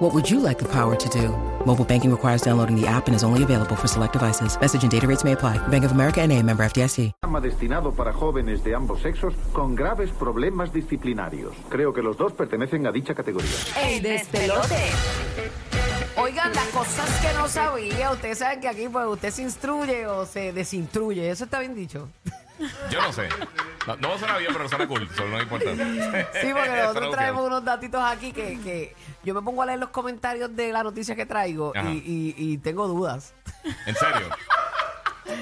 What would you like the power to do? Mobile banking requires downloading the app and is only available for select devices. Message and data rates may apply. Bank of America and a member FDIC. programa destinado para jóvenes de ambos sexos con graves problemas disciplinarios. Creo que los dos pertenecen a dicha categoría. ¡El despelote! Oigan, las cosas que no sabía, ustedes saben que aquí pues usted se instruye o se desinstruye, eso está bien dicho. Yo no sé. No, no suena bien, pero suena cool. Eso no es importante. Sí, porque nosotros traemos unos datitos aquí que, que yo me pongo a leer los comentarios de la noticia que traigo Ajá. y, y- y tengo dudas. ¿En serio?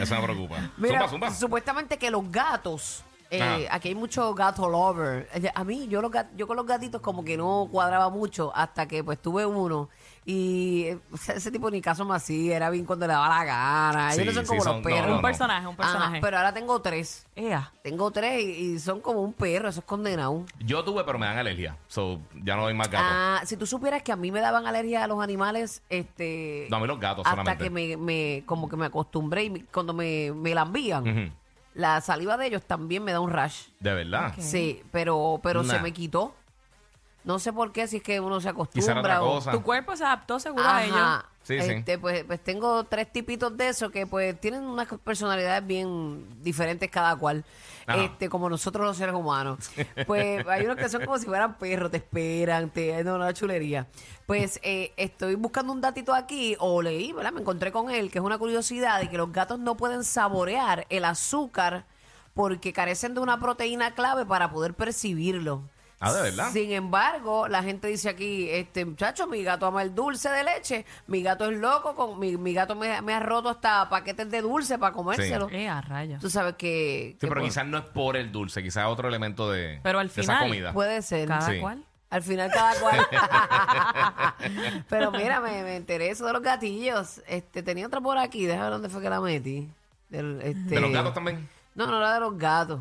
Eso me preocupa. Mira, zumba, zumba. supuestamente que los gatos, eh, aquí hay mucho gato lover. A mí, yo, los gat- yo con los gatitos como que no cuadraba mucho hasta que pues tuve uno. Y eh, ese tipo ni caso más así, era bien cuando le daba la gana. Ellos Sí, no son sí, como son- los perros. no, Un personaje, un personaje. Ajá, pero ahora tengo tres. Ea. Tengo tres y, y son como un perro, eso es condenado. Yo tuve, pero me dan alergia. So, ya no doy más gatos. Ah, si tú supieras que a mí me daban alergia a los animales, este... No, a mí los gatos hasta solamente. que me, me- como que me acostumbré y me- cuando me, me lambían, Ujú. La saliva de ellos también me da un rash. De verdad. Sí, pero, pero se me quitó. No sé por qué, si es que uno se Quizá era otra acostumbra o... cosa. Tu cuerpo se adaptó seguro a ellos. Ajá. Sí, sí. este, Pues, pues tengo tres tipitos de eso que pues tienen unas personalidades bien diferentes cada cual. Ajá. Este, como nosotros los seres humanos. Pues hay unos que son como si fueran perros, te esperan, te no, una chulería. Pues eh, estoy buscando un datito aquí, o leí, ¿verdad? Me encontré con él, que es una curiosidad, de que los gatos no pueden saborear el azúcar porque carecen de una proteína clave para poder percibirlo. Ah, ¿de verdad? Sin embargo, la gente dice aquí, este muchacho, mi gato ama el dulce de leche, mi gato es loco, con mi, mi gato me, me ha roto hasta paquetes de dulce para comérselo. Ea, rayos. Tú sabes que, Sí, que pero pues, quizás no es por el dulce, quizás es otro elemento de, Pero al de esa final, comida. puede ser. Cada Sí. cual. Al final cada cual. pero mira, me, me enteré eso de los gatillos. Este, tenía otra por aquí, déjame ver dónde fue que la metí. Del, este, ¿De los gatos también? No, no la de los gatos.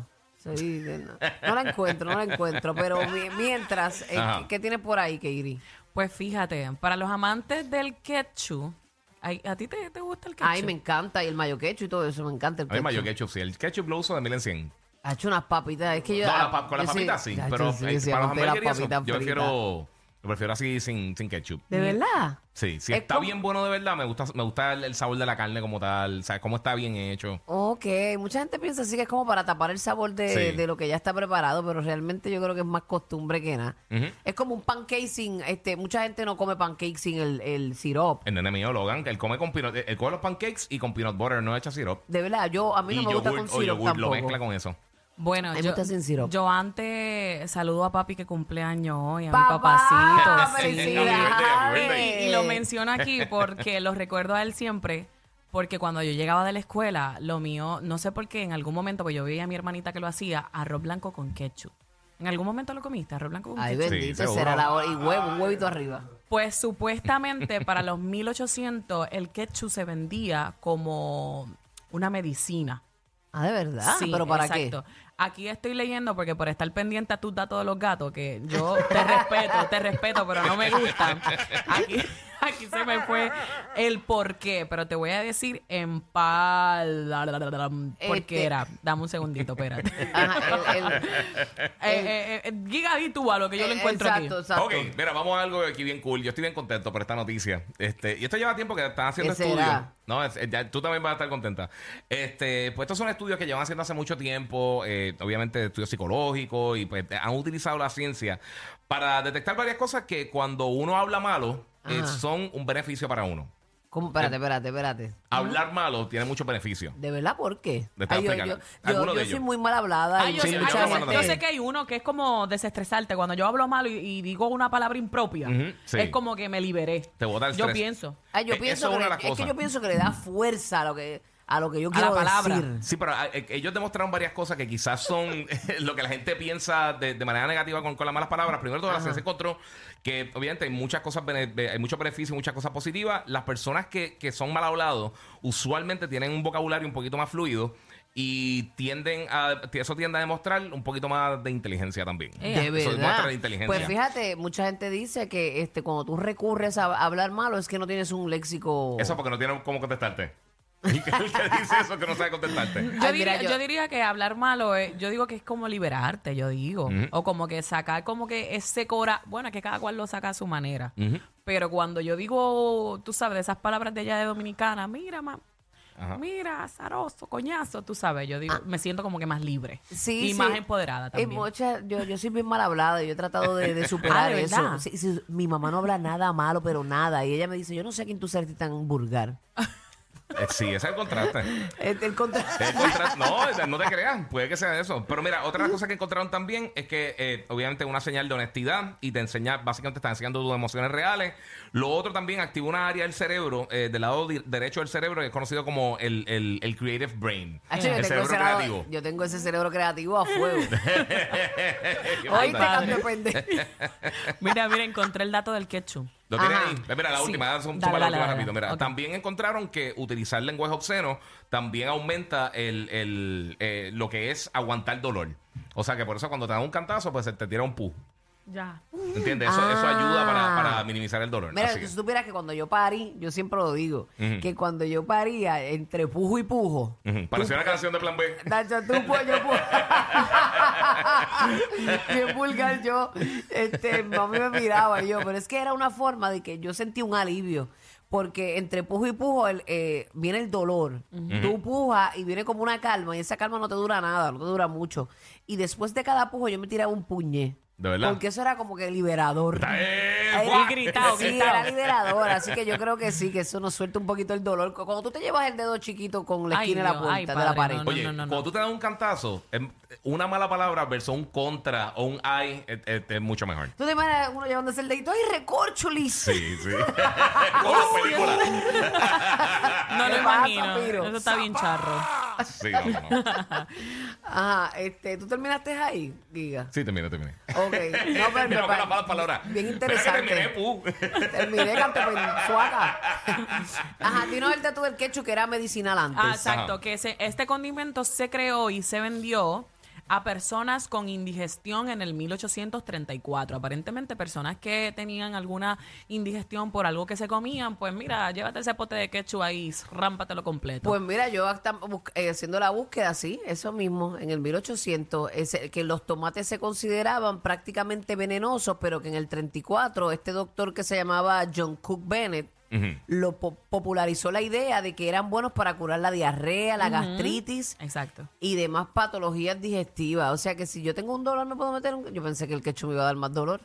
Sí, no, no la encuentro, no la encuentro. Pero mi- mientras, eh. ¿qué, qué tienes por ahí, Keiri? Pues fíjate, para los amantes del ketchup, ay, ¿a ti te, te gusta el ketchup? Ay, me encanta. Y el mayo quecho y todo eso, me encanta el A mí mayo ketchup. ketchup, sí. El ketchup lo uso de mil en cien. Ha hecho unas papitas. Es que yo. No, la pa- con las papitas sí, pero sí, eh, sí, para los amante de las hamburguesas yo prefiero, yo prefiero así sin, sin ketchup. ¿De verdad? Sí, si Es está como- bien bueno de verdad, me gusta, me gusta el, el sabor de la carne como tal, ¿sabes? Cómo está bien hecho. Ok, mucha gente piensa así que es como para tapar el sabor de, Sí. de lo que ya está preparado, pero realmente yo creo que es más costumbre que nada. Ujú. Es como un pancake sin, este, mucha gente no come pancake sin el, el sirop. El nene mío, Logan, que él come con peanut, él come los pancakes y con peanut butter, no echa syrup. De verdad, yo a mí no y me gusta con o sirop yogur, lo tampoco. mezcla con eso. Bueno, yo, gusta sin sirope. yo antes saludo a papi que cumpleaños hoy, a ¡Papá! mi papacito. sí. ¡Felicidades! Y lo menciono aquí porque lo recuerdo a él siempre. Porque cuando yo llegaba de la escuela, lo mío, no sé por qué, en algún momento, pues yo veía a mi hermanita que lo hacía, arroz blanco con ketchup. ¿En algún momento lo comiste, arroz blanco con Ay, ketchup? bendito, seguro. será la hora. Y huevo, un huevito arriba. Pues supuestamente para los 1800 el ketchup se vendía como una medicina. Ah, ¿de verdad? Sí, ¿Pero para exacto. Aquí estoy leyendo porque por estar pendiente a tus datos de los gatos, que yo te respeto, te respeto, pero no me gustan. Aquí, aquí se me fue el por qué, pero te voy a decir en pal... ¿Por Este- qué era? Dame un segundito, espérate. Ajá, el, el- Eh, eh, eh, Giga, di tú a lo que yo lo encuentro exacto, aquí. exacto. Ok, mira, vamos a algo aquí bien cool. Yo estoy bien contento por esta noticia. Este, y esto lleva tiempo que están haciendo ¿Qué estudios. será? No, es- ya- tú también vas a estar contenta. Este, pues estos son estudios que llevan haciendo hace mucho tiempo, eh, obviamente estudios psicológicos, y pues han utilizado la ciencia para detectar varias cosas que cuando uno habla malo eh, son un beneficio para uno. ¿Cómo? Espérate, espérate, espérate. Hablar malo tiene muchos beneficios. ¿De verdad por qué? Te tengo Ay, yo, que yo, explicar. yo- Alguno yo de soy ellos. muy mal hablada. Ah, y yo, Sí, sé, yo hablo yo que hay uno que es como desestresarte. Cuando yo hablo malo y, y digo una palabra impropia, Ujú, sí. es como que me liberé. Te bota el Yo estrés. pienso. Ay, yo Eh, pienso eso es que una de le- las es que cosas. yo pienso que le da fuerza a lo que a lo que yo A quiero la palabra. decir. Sí, pero ah, eh, ellos demostraron varias cosas que quizás son lo que la gente piensa de, de manera negativa con, con las malas palabras. Primero, toda la ciencia encontró que obviamente hay muchas cosas, hay muchos beneficios, muchas cosas positivas. Las personas que, que son mal hablados usualmente tienen un vocabulario un poquito más fluido y tienden a eso tiende a demostrar un poquito más de inteligencia también. Eh, De Eso verdad. demuestra inteligencia. Pues fíjate, mucha gente dice que este cuando tú recurres a hablar malo es que no tienes un léxico. Eso porque no tiene cómo contestarte. El que, el que dice eso que no sabe contestarte. Yo, Ay, diría, mira, yo- yo diría que hablar malo, es- yo digo que es como liberarte, yo digo. Ujú. O como que sacar como que ese cora... Bueno, es que cada cual lo saca a su manera. Ujú. Pero cuando yo digo, tú sabes, esas palabras de allá de Dominicana, mira, ma, Ajá. mira, zaroso, coñazo, tú sabes, yo digo, me siento como que más libre. Ah. Sí, y sí. más empoderada Y también. muchas- yo, yo soy bien mal hablada, yo he tratado de, de superar Ah, ¿de eso. verdad? Sí, sí, mi mamá no habla nada malo, pero nada. Y ella me dice, yo no sé a quién tú eres tan vulgar. Eh, Sí, ese es el contraste. El, el contra- El contra- no, no te creas, puede que sea eso. Pero mira, otra cosa que encontraron también es que, eh, obviamente, una señal de honestidad y te enseña, básicamente, está enseñando tus emociones reales. Lo otro también activa una área del cerebro, eh, del lado derecho del cerebro, que es conocido como el, el- el creative brain. Yo, el tengo cerebro ese lado- creativo. yo tengo ese cerebro creativo a fuego. Canto de pendejo. Mira, mira, encontré el dato del ketchup. ¿Lo tienes Ajá. ahí? Mira, la Sí. última, dale, Dale, la dale, última dale. rápido. Mira, Ok. también encontraron que utilizar lenguaje obsceno también aumenta el, el, eh, lo que es aguantar dolor. O sea que por eso cuando te dan un cantazo, pues se te tira un pu. Ya. ¿Entiendes? Eso, eso ayuda para, para minimizar el dolor. Mira, Así que- tú supieras que cuando yo parí, yo siempre lo digo, Ujú. que cuando yo paría, entre pujo y pujo, Ujú. Pareció una canción de Plan B. Nacho, tú pues yo pujo. Bien vulgar yo. Este, mami me miraba y yo, pero es que era una forma de que yo sentí un alivio. Porque entre pujo y pujo el, eh, viene el dolor. Tú pujas y viene como una calma. Y esa calma no te dura nada, no te dura mucho. Y después de cada pujo yo me tiraba un puñe. ¿De verdad? Porque eso era como que liberador. ¡fua! Y gritado, sí, gritado. era liberador, así que yo creo que sí, que eso nos suelta un poquito el dolor. Cuando tú te llevas el dedo chiquito con la Ay, esquina de la Dios, ay, puerta de la padre, pared. no, Oye, no, no, no. cuando tú te das un cantazo, em, una mala palabra versus un contra o un ay es, es- es mucho mejor. Tú te imaginas uno llevándose el dedito, ¡ay, recorchulis! Sí, sí. Como las películas. No ¿Qué lo pasa, imagino. Piro? Eso está bien charro. Sí, vámonos. Ajá, este, ¿tú terminaste ahí, Giga? Sí, terminé, terminé. Ok. No, pero, Mira, me con pa- las malas palabras. Bien Pero es que terminé, interesante. pu. Terminé, canto, pues, suaca. Ajá, dinos el dato del ketchup que era medicinal antes. Ah, exacto, Ajá. que ese- este condimento se creó y se vendió a personas con indigestión en el 1834. Aparentemente personas que tenían alguna indigestión por algo que se comían, pues mira, llévate ese pote de ketchup ahí, rámpatelo completo. Pues mira, yo eh, haciendo la búsqueda, sí, eso mismo, en el 1800, ese- que los tomates se consideraban prácticamente venenosos, pero que en el 34 este doctor que se llamaba John Cook Bennett Ujú. lo po- popularizó la idea de que eran buenos para curar la diarrea, la gastritis Exacto. y demás patologías digestivas. O sea que si yo tengo un dolor me puedo meter un... Yo pensé que el ketchup me iba a dar más dolor.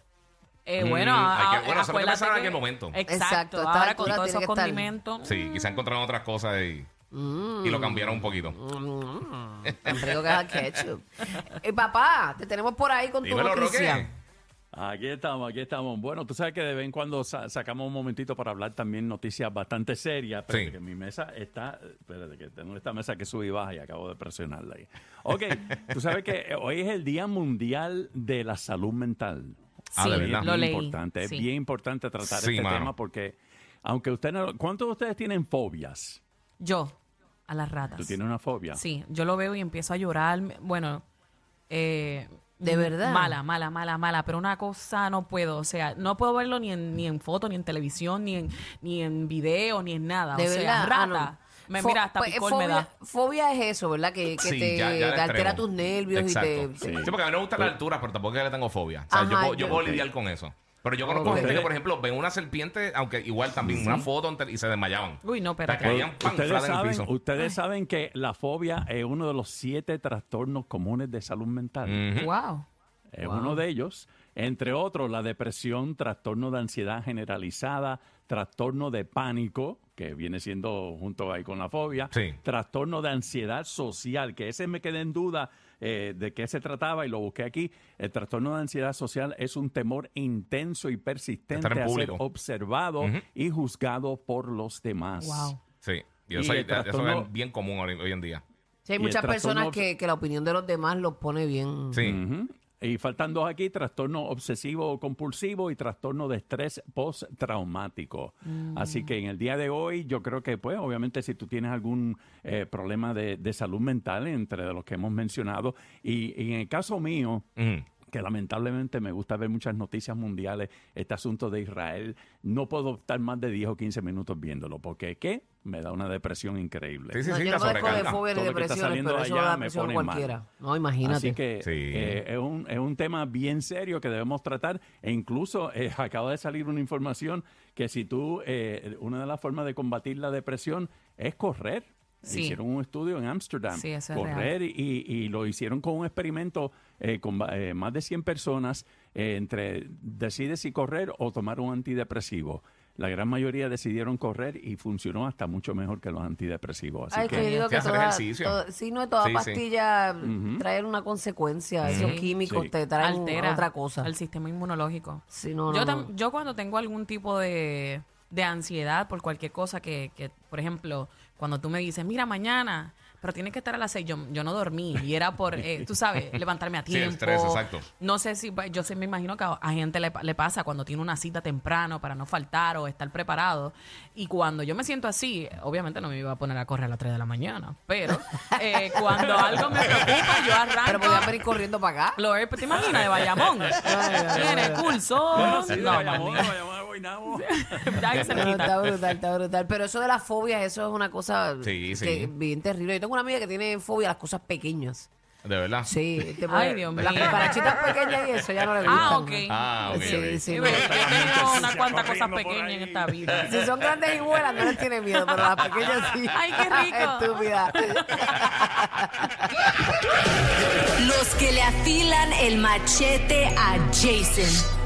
Eh, Mm, bueno, hay que- a- bueno, eso es lo que acuérdate pensaba en que- aquel momento. Exacto. Exacto, a esta Ahora con altura todos tiene esos que estar- condimentos. Sí, quizá encontraron otras cosas y, y lo cambiaron un poquito. Mm, tan rico que es el ketchup. Eh, papá, te tenemos por ahí con Dímelo, tu noticia. Aquí estamos, aquí estamos. Bueno, tú sabes que de vez en cuando sa- sacamos un momentito para hablar también noticias bastante serias. Pero Sí. que mi mesa está. Espérate, que tengo esta mesa que sube y baja y acabo de presionarla ahí. Ok, tú sabes que eh, hoy es el Día Mundial de la Salud Mental. Ah, de Sí, verdad. Es lo bien leí. importante, es bien importante tratar Sí, este mano. tema porque, aunque usted no. ¿Cuántos de ustedes tienen fobias? Yo, a las ratas. ¿Tú tienes una fobia? Sí, yo lo veo y empiezo a llorar. Bueno, eh, ¿De verdad? Mala, mala, mala, mala. Pero una cosa no puedo. O sea, no puedo verlo ni en, ni en foto, ni en televisión, ni en, ni en video, ni en nada. De o sea, verdad. rata. Ah, no. Me Fo- mira, hasta pues, picor fobia, me da. Fobia es eso, ¿verdad? Que, que Sí, te, ya- ya al te altera tus nervios Exacto. y te... Sí. Sí, porque a mí no me gusta la altura, pero tampoco es que le tengo fobia. O sea, Ajá, yo, puedo- yo puedo lidiar con eso. Pero yo conozco Ok. gente que, por ejemplo, ven una serpiente, aunque igual también una foto y se desmayaban. Uy, no, O sea, espérate. caían pan, Ustedes flat en el saben, piso. ustedes saben que la fobia es uno de los siete trastornos comunes de salud mental. Wow. Es uno de ellos. Entre otros, la depresión, trastorno de ansiedad generalizada, trastorno de pánico, que viene siendo junto ahí con la fobia, Sí. trastorno de ansiedad social, que ese me quedé en duda eh, de qué se trataba y lo busqué aquí. El trastorno de ansiedad social es un temor intenso y persistente a ser observado y juzgado por los demás. Wow. Sí. Y Y eso, es bien común hoy, hoy en día. Sí, hay muchas personas que, que la opinión de los demás los pone bien... Sí. Y faltan dos aquí, trastorno obsesivo compulsivo y trastorno de estrés postraumático. Así que en el día de hoy yo creo que, pues, obviamente si tú tienes algún eh, problema de, de salud mental, entre los que hemos mencionado, y, y en el caso mío. Que lamentablemente me gusta ver muchas noticias mundiales, este asunto de Israel, no puedo estar más de 10 o 15 minutos viéndolo, porque ¿qué? Me da una depresión increíble. Sí, sí, No, sí, yo la no padezco de fobia ni depresiones, pero eso allá me depresión pone mal. cualquiera. No, imagínate. Así que Sí. eh, es, un, es un tema bien serio que debemos tratar e incluso eh, acaba de salir una información que si tú, eh, una de las formas de combatir la depresión es correr. Sí. Hicieron un estudio en Ámsterdam. Sí, eso es correr y, y lo hicieron con un experimento eh, con eh, más de 100 personas eh, entre decide si correr o tomar un antidepresivo. La gran mayoría decidieron correr y funcionó hasta mucho mejor que los antidepresivos. Así Ay, que que digo toda, ejercicio. toda- sí, no, toda Sí, sí. pastilla trae una consecuencia. Esos químicos Sí. te traen altera otra cosa. el sistema inmunológico. Sí, no, no, yo, no. yo cuando tengo algún tipo de, de ansiedad por cualquier cosa que, que, por ejemplo, cuando tú me dices, mira, mañana, pero tienes que estar a las seis, yo, yo no dormí y era por, eh, tú sabes, levantarme a Sí, el tiempo. estrés, exacto. No sé si, yo sé, me imagino que a, gente le, pa- le pasa cuando tiene una cita temprano para no faltar o estar preparado. Y cuando yo me siento así, obviamente no me iba a poner a correr a las 3 de la mañana, pero eh, cuando algo me preocupa, yo arranco. Pero podían venir corriendo para acá. Lo ¿te imaginas? De Bayamón. Tiene curso. Sí, no, Bayamón, manito. de Bayamón No, está brutal, está brutal. Pero eso de las fobias, eso es una cosa Sí, sí. que- bien terrible. Yo tengo una amiga que tiene fobia a las cosas pequeñas. De verdad. Sí. te Ay, puede- Dios Las mío. cucarachitas pequeñas y eso ya no le gustan. Ah, ok. Ah, ok, Sí, ok. sí, no. yo he tenido unas cuantas cosas corriendo por pequeñas en ahí. esta vida. Si son grandes y vuelan, no les tiene miedo, pero las pequeñas sí. Ay, qué rico. Estúpida. Los que le afilan el machete a Jason.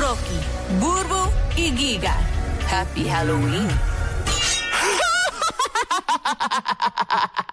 Rocky, Burbo e Giga. Happy Halloween!